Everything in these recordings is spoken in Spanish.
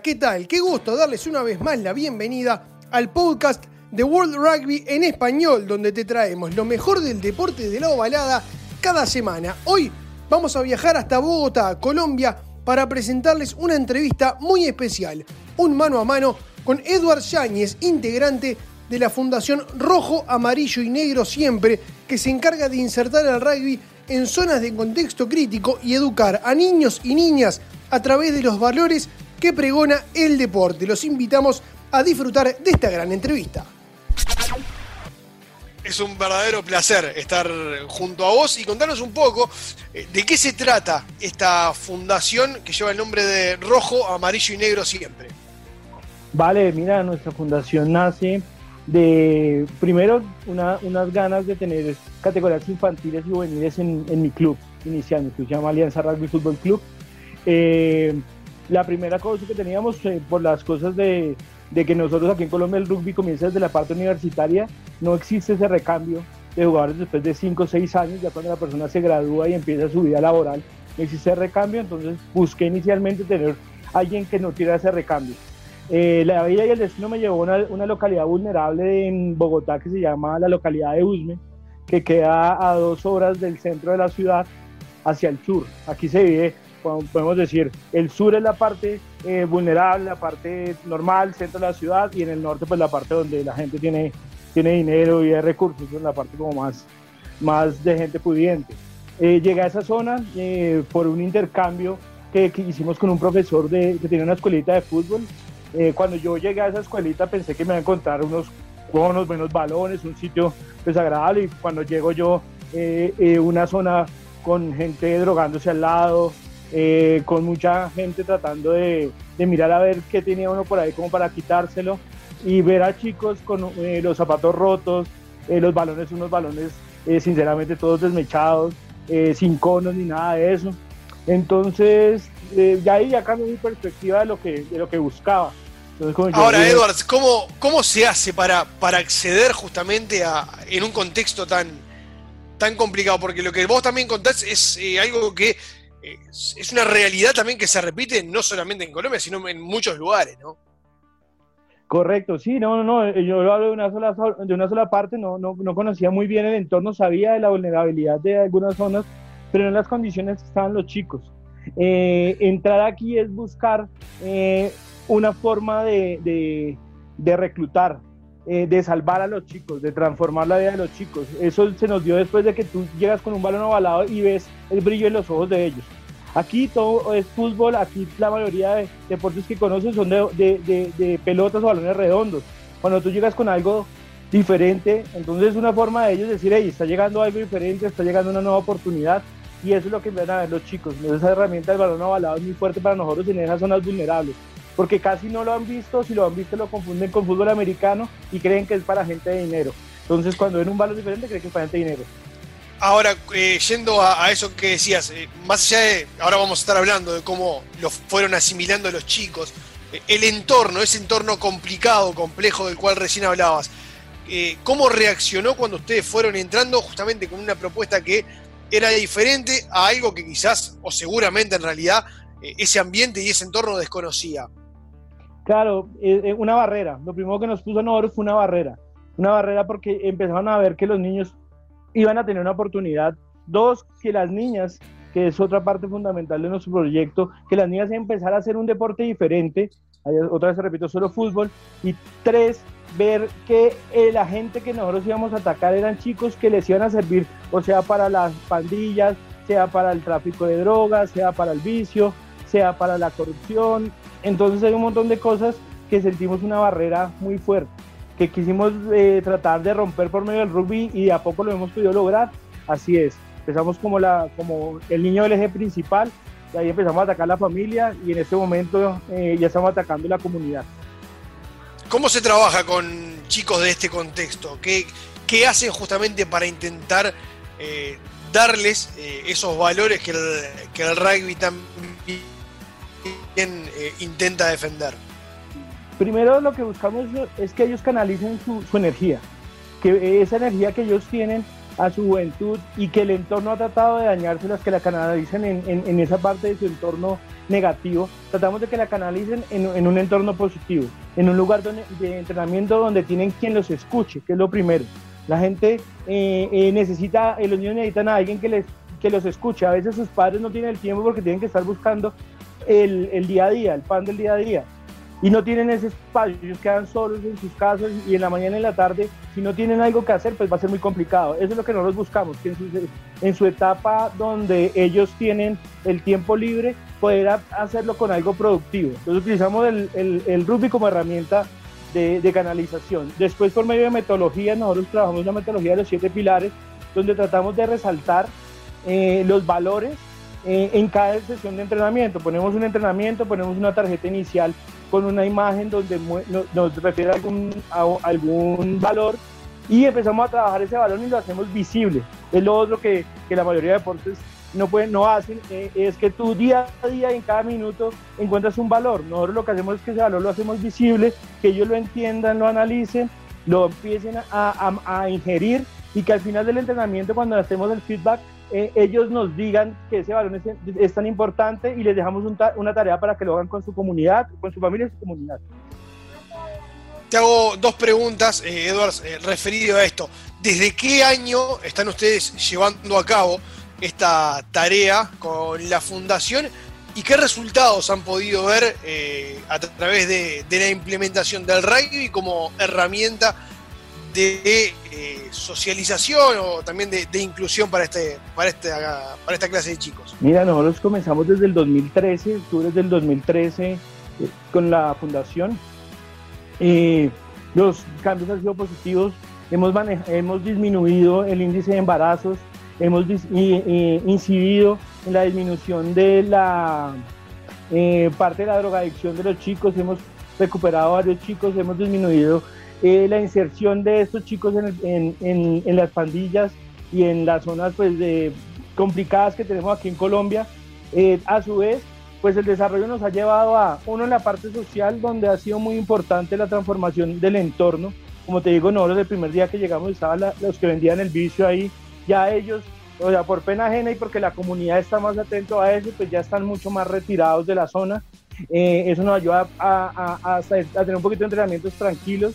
¿qué tal? Qué gusto darles una vez más la bienvenida al podcast de World Rugby en español, donde te traemos lo mejor del deporte de la ovalada cada semana. Hoy vamos a viajar hasta Bogotá, Colombia, para presentarles una entrevista muy especial, un mano a mano con Edward Yáñez, integrante de la Fundación Rojo, Amarillo y Negro Siempre, que se encarga de insertar el rugby en zonas de contexto crítico y educar a niños y niñas a través de los valores que pregona el deporte. Los invitamos a disfrutar de esta gran entrevista. Es un verdadero placer estar junto a vos y contarnos un poco eh, de qué se trata esta fundación que lleva el nombre de Rojo, Amarillo y Negro siempre. Vale, mira, nuestra fundación nace de, primero, unas ganas de tener categorías infantiles y juveniles en, mi club inicial, mi club se llama Alianza Rugby Fútbol Club. Eh, la primera cosa que teníamos eh, por las cosas de, que nosotros aquí en Colombia el rugby comienza desde la parte universitaria, no existe ese recambio de jugadores después de 5 o 6 años, ya cuando la persona se gradúa y empieza su vida laboral, no existe recambio, entonces busqué inicialmente tener alguien que no quiera ese recambio. Eh, la vida y el destino me llevó a una, una, localidad vulnerable en Bogotá que se llama la localidad de Usme, que queda a dos horas del centro de la ciudad hacia el sur. Aquí se vive podemos decir, el sur es la parte eh, vulnerable, la parte normal, centro de la ciudad, y en el norte pues la parte donde la gente tiene, tiene dinero y recursos, es la parte como más, más de gente pudiente. Eh, llegué a esa zona eh, por un intercambio que, hicimos con un profesor de, que tenía una escuelita de fútbol. cuando yo llegué a esa escuelita pensé que me iba a encontrar unos buenos, buenos balones, un sitio desagradable, y cuando llego yo, una zona con gente drogándose al lado, eh, con mucha gente tratando de, mirar a ver qué tenía uno por ahí como para quitárselo y ver a chicos con eh, los zapatos rotos, eh, los balones, unos balones sinceramente todos desmechados, sin conos ni nada de eso. Entonces, ya ahí ya cambió mi perspectiva de lo que, de lo que buscaba. Ahora, Edwards, ¿cómo, ¿cómo se hace para, para acceder justamente a, en un contexto tan, tan complicado? Porque lo que vos también contás es algo que es una realidad también que se repite no solamente en Colombia, sino en muchos lugares, ¿no? Correcto, sí, no, no, no, eh, yo hablo de una sola, de una sola parte, no, no, no conocía muy bien el entorno, sabía de la vulnerabilidad de algunas zonas, pero en las condiciones que estaban los chicos. Eh, entrar aquí es buscar eh, una forma de, de reclutar, de salvar a los chicos, de transformar la vida de los chicos. Eso se nos dio después de que tú llegas con un balón ovalado y ves el brillo en los ojos de ellos. Aquí todo es fútbol, aquí la mayoría de deportes que conoces son de, pelotas o balones redondos. Cuando tú llegas con algo diferente, entonces es una forma de ellos decir, hey, está llegando algo diferente, está llegando una nueva oportunidad. Y eso es lo que van a ver los chicos. Esa herramienta del balón ovalado es muy fuerte para nosotros en esas zonas vulnerables. Porque casi no lo han visto, si lo han visto lo confunden con fútbol americano y creen que es para gente de dinero. Entonces cuando ven un balón diferente creen que es para gente de dinero. Ahora, eh, yendo a, eso que decías, eh, más allá de, ahora vamos a estar hablando de cómo lo fueron asimilando los chicos, eh, el entorno, ese entorno complicado, complejo del cual recién hablabas, ¿cómo reaccionó cuando ustedes fueron entrando justamente con una propuesta que era diferente a algo que quizás, o seguramente en realidad, ese ambiente y ese entorno desconocía? Claro, una barrera. Lo primero que nos puso oro fue una barrera. Una barrera porque empezaron a ver que los niños iban a tener una oportunidad. Dos, que las niñas, que es otra parte fundamental de nuestro proyecto, que las niñas empezar a hacer un deporte diferente, otra vez repito, solo fútbol. Y tres, ver que eh, la gente que nosotros íbamos a atacar eran chicos que les iban a servir, o sea, para las pandillas, sea para el tráfico de drogas, sea para el vicio, sea para la corrupción. Entonces hay un montón de cosas que sentimos una barrera muy fuerte que quisimos eh, tratar de romper por medio del rugby y a poco lo hemos podido lograr. Así es, empezamos como, la, como el niño del eje principal y ahí empezamos a atacar la familia y en este momento eh, ya estamos atacando la comunidad. ¿Cómo se trabaja con chicos de este contexto? ¿Qué, qué hacen justamente para intentar eh, darles esos valores que el, que el rugby también intenta defender? Primero lo que buscamos es que ellos canalicen su, energía, que esa energía que ellos tienen a su juventud y que el entorno ha tratado de dañárselas, que la canalicen en, en, esa parte de su entorno negativo, tratamos de que la canalicen en, en un entorno positivo, en un lugar donde, de entrenamiento donde tienen quien los escuche, que es lo primero. La gente eh, eh, necesita, los niños necesitan a alguien que, les, que los escuche. A veces sus padres no tienen el tiempo porque tienen que estar buscando el, día a día, el pan del día a día y no tienen ese espacio, quedan solos en sus casas y en la mañana y en la tarde, si no tienen algo que hacer, pues va a ser muy complicado. Eso es lo que nosotros buscamos, que en su, etapa donde ellos tienen el tiempo libre, poder hacerlo con algo productivo. Entonces utilizamos el, el, el rugby como herramienta de, de, canalización. Después, por medio de metodología, nosotros trabajamos la metodología de los siete pilares, donde tratamos de resaltar eh, los valores eh, en cada sesión de entrenamiento. Ponemos un entrenamiento, ponemos una tarjeta inicial con una imagen donde nos refiere a algún, algún valor y empezamos a trabajar ese valor y lo hacemos visible. Es lo otro que, que la mayoría de deportes no, pueden, no hacen, eh, es que tú día a día, en cada minuto, encuentras un valor. Nosotros lo que hacemos es que ese valor lo hacemos visible, que ellos lo entiendan, lo analicen, lo empiecen a, a, a ingerir y que al final del entrenamiento, cuando hacemos el feedback, eh, ellos nos digan que ese balón es, tan importante y les dejamos una tarea para que lo hagan con su comunidad, con su familia y su comunidad. Te hago dos preguntas, eh, eh, referido a esto. ¿Desde qué año están ustedes llevando a cabo esta tarea con la fundación y qué resultados han podido ver a través de, de la implementación del rugby como herramienta de eh, socialización o también de, inclusión para, este, para, este, para esta clase de chicos? Mira, nosotros comenzamos desde el 2013, octubre del 2013, eh, con la fundación. Eh, los cambios han sido positivos, hemos, hemos disminuido el índice de embarazos, hemos incidido en la disminución de la parte de la drogadicción de los chicos, hemos recuperado a varios chicos, hemos disminuido eh, la inserción de estos chicos en, en, en, las pandillas y en las zonas pues, de, complicadas que tenemos aquí en Colombia. Eh, a su vez, pues el desarrollo nos ha llevado a, uno en la parte social, donde ha sido muy importante la transformación del entorno. Como te digo, nosotros el primer día que llegamos estaban los que vendían el vicio ahí, ya ellos, o sea, por pena ajena y porque la comunidad está más atento a eso, pues ya están mucho más retirados de la zona. Eh, eso nos ayuda a, a, a, tener un poquito de entrenamientos tranquilos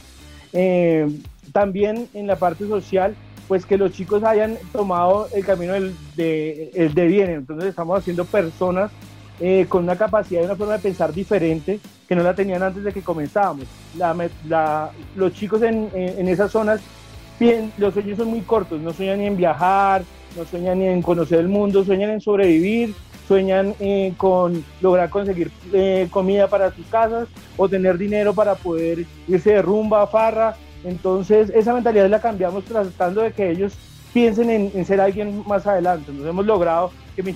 eh, también en la parte social, pues que los chicos hayan tomado el camino del, de, de bien. Entonces estamos haciendo personas eh, con una capacidad y una forma de pensar diferente que no la tenían antes de que comenzábamos. los chicos en, en, esas zonas, bien, los sueños son muy cortos, no sueñan ni en viajar, no sueñan ni en conocer el mundo, sueñan en sobrevivir, sueñan eh, con lograr conseguir eh, comida para sus casas o tener dinero para poder irse de rumba, farra. Entonces esa mentalidad la cambiamos tratando de que ellos piensen en, ser alguien más adelante. Nos hemos logrado que,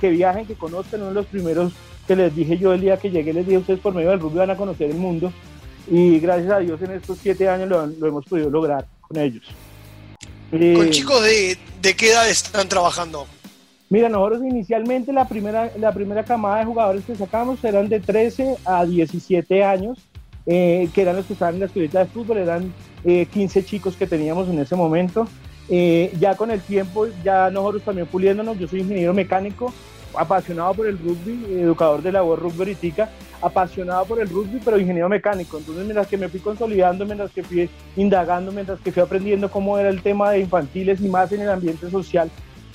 que, viajen, que conozcan. Uno de los primeros que les dije yo el día que llegué, les dije, ustedes por medio del rugby van a conocer el mundo. Y gracias a Dios en estos siete años lo, hemos podido lograr con ellos. ¿Con eh, chicos de, de qué edad están trabajando? Mira, nosotros inicialmente la primera, la primera camada de jugadores que sacamos eran de 13 a 17 años, eh, que eran los que estaban en la escuelita de fútbol, eran 15 eh, chicos que teníamos en ese momento. Eh, ya con el tiempo, ya nosotros también puliéndonos, yo soy ingeniero mecánico, apasionado por el rugby, educador de la voz rugbyrítica, apasionado por el rugby, pero ingeniero mecánico. Entonces, mientras que me fui consolidando, mientras que fui indagando, mientras que fui aprendiendo cómo era el tema de infantiles y más en el ambiente social,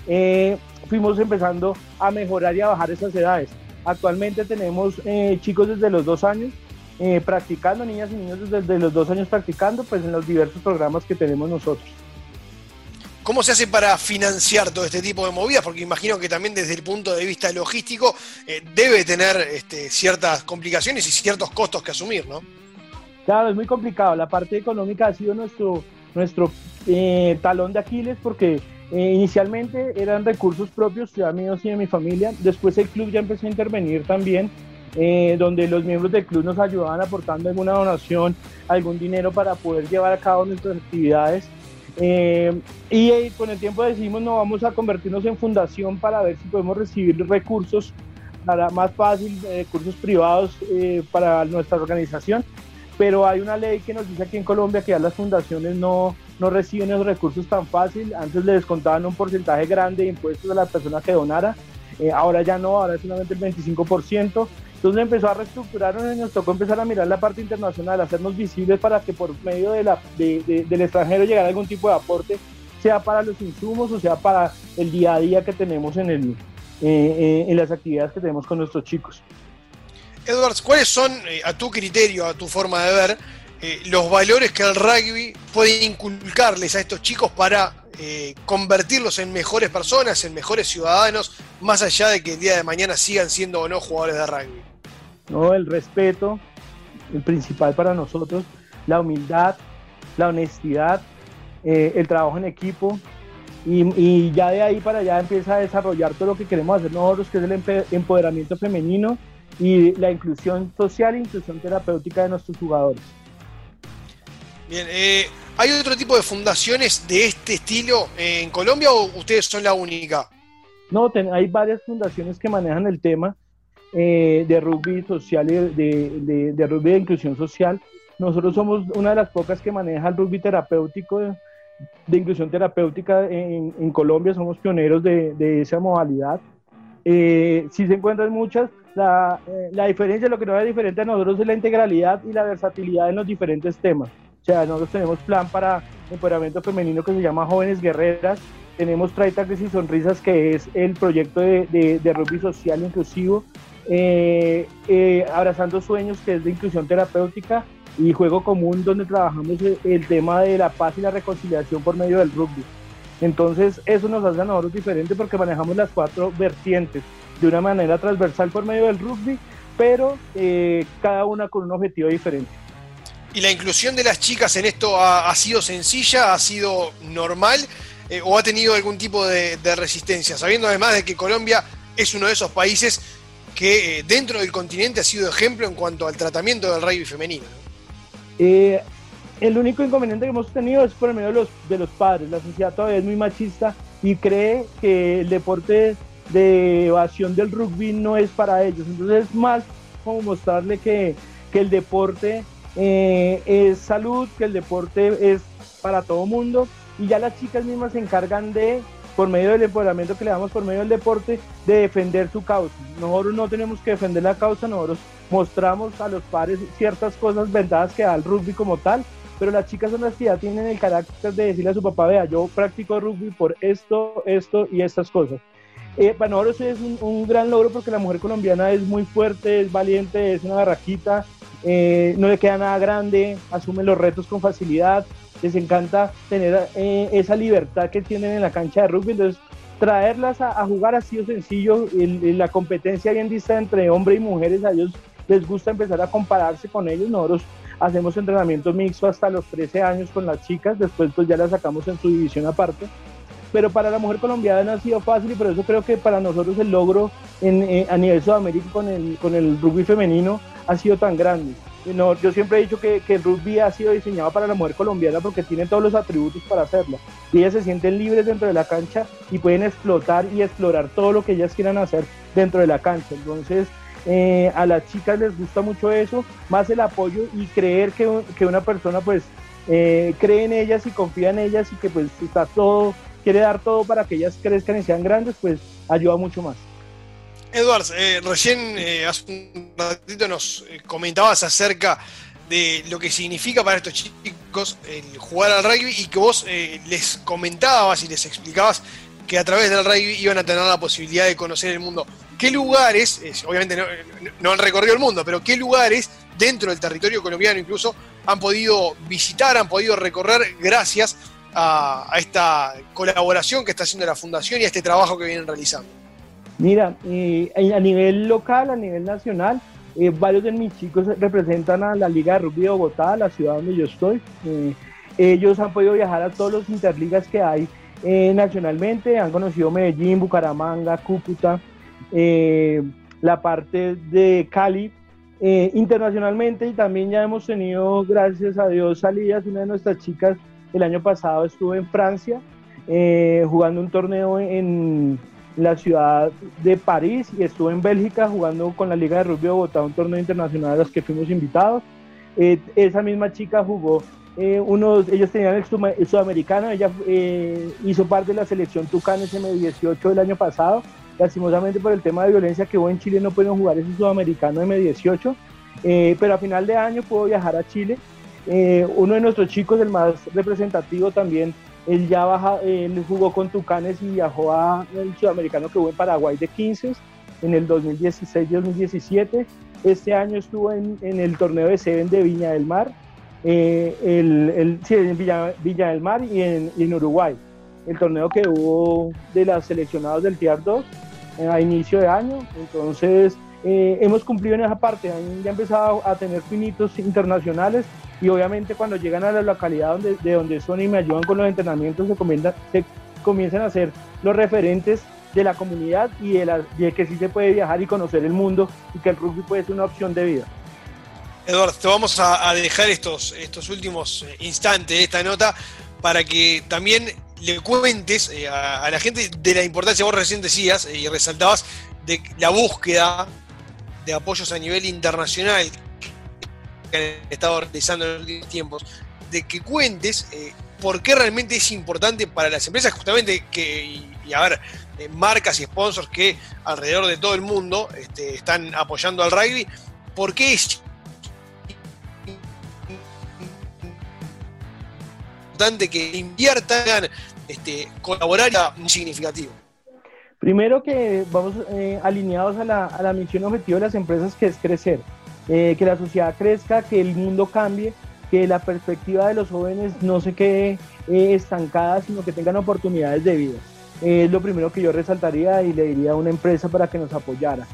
eh, fuimos empezando a mejorar y a bajar esas edades. Actualmente tenemos eh, chicos desde los dos años eh, practicando, niñas y niños desde los dos años practicando, pues en los diversos programas que tenemos nosotros. ¿Cómo se hace para financiar todo este tipo de movidas? Porque imagino que también desde el punto de vista logístico debe tener este, ciertas complicaciones y ciertos costos que asumir, ¿no? Claro, es muy complicado. La parte económica ha sido nuestro, nuestro talón de Aquiles porque eh, inicialmente eran recursos propios, ya míos y de mi familia. Después el club ya empezó a intervenir también, eh, donde los miembros del club nos ayudaban aportando alguna donación, algún dinero para poder llevar a cabo nuestras actividades. Eh, y con el tiempo decidimos no vamos a convertirnos en fundación para ver si podemos recibir recursos para más fácil, recursos privados para nuestra organización. Pero hay una ley que nos dice aquí en Colombia que ya las fundaciones no, no reciben esos recursos tan fácil. Antes les descontaban un porcentaje grande de impuestos a la persona que donara. Eh, ahora ya no, ahora es solamente el 25%. Entonces empezó a reestructurarnos y nos tocó empezar a mirar la parte internacional, hacernos visibles para que por medio de la, del extranjero llegara algún tipo de aporte, sea para los insumos o sea para el día a día que tenemos en, el, eh, eh, en las actividades que tenemos con nuestros chicos. Edwards, ¿cuáles son, a tu criterio, a tu forma de ver, los valores que el rugby puede inculcarles a estos chicos para eh, convertirlos en mejores personas, en mejores ciudadanos, más allá de que el día de mañana sigan siendo o no jugadores de rugby? No, el respeto, el principal para nosotros, la humildad, la honestidad, eh, el trabajo en equipo, y, ya de ahí para allá empieza a desarrollar todo lo que queremos hacer nosotros, que es el empoderamiento femenino y la inclusión social e inclusión terapéutica de nuestros jugadores. Bien, eh, ¿Hay otro tipo de fundaciones de este estilo en Colombia o ustedes son la única? No, hay varias fundaciones que manejan el tema eh, de rugby social y de, de, rugby de inclusión social. Nosotros somos una de las pocas que maneja el rugby terapéutico, de, inclusión terapéutica en, Colombia, somos pioneros de, esa modalidad. Eh, si se encuentran muchas, la, eh, la diferencia, lo que nos es diferente a nosotros es la integralidad y la versatilidad en los diferentes temas. O sea, nosotros tenemos plan para empoderamiento femenino que se llama Jóvenes Guerreras. Tenemos Trae y Sonrisas, que es el proyecto de, de, rugby social inclusivo. Eh, eh, Abrazando Sueños, que es de inclusión terapéutica. Y Juego Común, donde trabajamos el, tema de la paz y la reconciliación por medio del rugby. Entonces, eso nos hace a nosotros diferente porque manejamos las cuatro vertientes de una manera transversal por medio del rugby, pero eh, cada una con un objetivo diferente. ¿Y la inclusión de las chicas en esto ha, sido sencilla, ha sido normal eh, o ha tenido algún tipo de, resistencia? Sabiendo además de que Colombia es uno de esos países que eh, dentro del continente ha sido ejemplo en cuanto al tratamiento del rugby femenino. Eh, el único inconveniente que hemos tenido es por el medio de los, padres. La sociedad todavía es muy machista y cree que el deporte de evasión del rugby no es para ellos. Entonces es más como mostrarle que el deporte eh, es salud, que el deporte es para todo mundo y ya las chicas mismas se encargan de, por medio del empoderamiento que le damos por medio del deporte, de defender su causa. Nosotros no tenemos que defender la causa, nosotros mostramos a los padres ciertas cosas ventajas que da el rugby como tal, pero las chicas son las que ya tienen el carácter de decirle a su papá, vea, yo practico rugby por esto, esto y estas cosas. Eh, para nosotros es un, un, gran logro porque la mujer colombiana es muy fuerte, es valiente, es una barraquita, eh, no le queda nada grande, asumen los retos con facilidad, les encanta tener eh, esa libertad que tienen en la cancha de rugby, entonces traerlas a, jugar ha sido sencillo, la competencia bien dista entre hombres y mujeres, a ellos les gusta empezar a compararse con ellos, nosotros hacemos entrenamiento mixto hasta los 13 años con las chicas, después pues ya las sacamos en su división aparte, pero para la mujer colombiana no ha sido fácil y por eso creo que para nosotros el logro en, a nivel Sudamérica con el, con el rugby femenino ha sido tan grande. No, yo siempre he dicho que, el rugby ha sido diseñado para la mujer colombiana porque tiene todos los atributos para hacerlo. Y ellas se sienten libres dentro de la cancha y pueden explotar y explorar todo lo que ellas quieran hacer dentro de la cancha. Entonces, eh, a las chicas les gusta mucho eso, más el apoyo y creer que, que una persona pues eh, cree en ellas y confía en ellas y que pues está todo, quiere dar todo para que ellas crezcan y sean grandes, pues ayuda mucho más. Edwards, eh, recién eh, hace un ratito nos eh, comentabas acerca de lo que significa para estos chicos el jugar al rugby y que vos les comentabas y les explicabas que a través del rugby iban a tener la posibilidad de conocer el mundo. ¿Qué lugares, obviamente no, han recorrido el mundo, pero qué lugares dentro del territorio colombiano incluso han podido visitar, han podido recorrer gracias a esta colaboración que está haciendo la Fundación y a este trabajo que vienen realizando? Mira, eh, a nivel local, a nivel nacional, eh, varios de mis chicos representan a la Liga de Rugby de Bogotá, la ciudad donde yo estoy. Eh, ellos han podido viajar a todos los interligas que hay nacionalmente, han conocido Medellín, Bucaramanga, Cúcuta, la parte de Cali. internacionalmente y también ya hemos tenido, gracias a Dios, salidas. Una de nuestras chicas el año pasado estuvo en Francia jugando un torneo en, la ciudad de París y estuve en Bélgica jugando con la Liga de Rugby de Bogotá, un torneo internacional a los que fuimos invitados. Eh, esa misma chica jugó eh, unos, ellos tenían el, sudamericano, ella eh, hizo parte de la selección Tucanes M18 del año pasado, lastimosamente por el tema de violencia que hubo en Chile no pudieron jugar ese sudamericano M18, eh, pero a final de año pudo viajar a Chile. uno de nuestros chicos, el más representativo también, él ya baja, él jugó con Tucanes y viajó al sudamericano que hubo en Paraguay de 15 en el 2016-2017. Este año estuvo en, en el torneo de Seven de Viña del Mar eh, el, sí, en Villa, del Mar y en, Uruguay. El torneo que hubo de las seleccionados del Tier 2 eh, a inicio de año. Entonces, eh, hemos cumplido en esa parte. Ya empezado a tener finitos internacionales y obviamente cuando llegan a la localidad donde, de donde son y me ayudan con los entrenamientos, se, se comienzan a ser los referentes de la comunidad y de, la, de que sí se puede viajar y conocer el mundo y que el rugby puede ser una opción de vida. Eduardo, te vamos a, dejar estos, estos últimos eh, instantes de esta nota para que también le cuentes eh, a, la gente de la importancia, vos recién decías eh, y resaltabas, de la búsqueda de apoyos a nivel internacional que han estado realizando en los últimos tiempos, de que cuentes por qué realmente es importante para las empresas, justamente que, y, a ver, marcas y sponsors que alrededor de todo el mundo este, están apoyando al rugby, por qué es que inviertan, este, colaborar muy significativo. Primero que vamos eh, alineados a la, a la, misión objetivo de las empresas que es crecer, eh, que la sociedad crezca, que el mundo cambie, que la perspectiva de los jóvenes no se quede eh, estancada, sino que tengan oportunidades de vida. es lo primero que yo resaltaría y le diría a una empresa para que nos apoyara.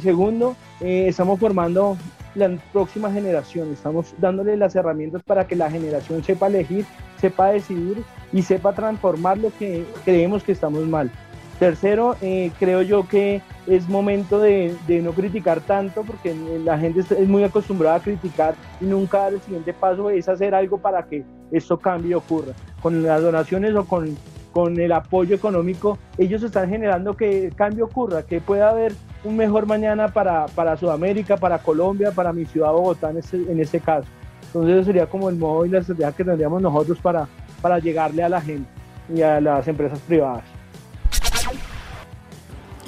segundo, estamos formando la próxima generación, estamos dándole las herramientas para que la generación sepa elegir, sepa decidir y sepa transformar lo que creemos que estamos mal. Tercero, eh, creo yo que es momento de, no criticar tanto porque la gente es muy acostumbrada a criticar y nunca dar el siguiente paso es hacer algo para que esto cambie y ocurra. Con las donaciones o con, con el apoyo económico, ellos están generando que el cambio ocurra, que pueda haber un mejor mañana para, para Sudamérica, para Colombia, para mi ciudad Bogotá en este, en este caso. Entonces eso sería como el modo y la estrategia que tendríamos nosotros para, para llegarle a la gente y a las empresas privadas.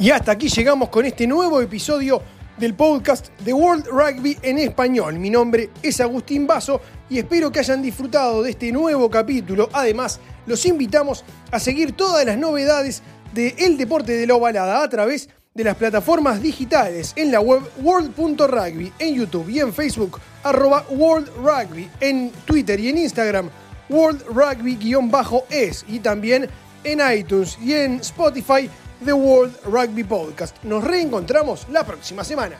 Y hasta aquí llegamos con este nuevo episodio del podcast de World Rugby en español. Mi nombre es Agustín Basso y espero que hayan disfrutado de este nuevo capítulo. Además, los invitamos a seguir todas las novedades del el deporte de la ovalada a través de las plataformas digitales en la web world.rugby, en YouTube y en Facebook, arroba World Rugby, en Twitter y en Instagram, World Rugby-es y también en iTunes y en Spotify, The World Rugby Podcast. Nos reencontramos la próxima semana.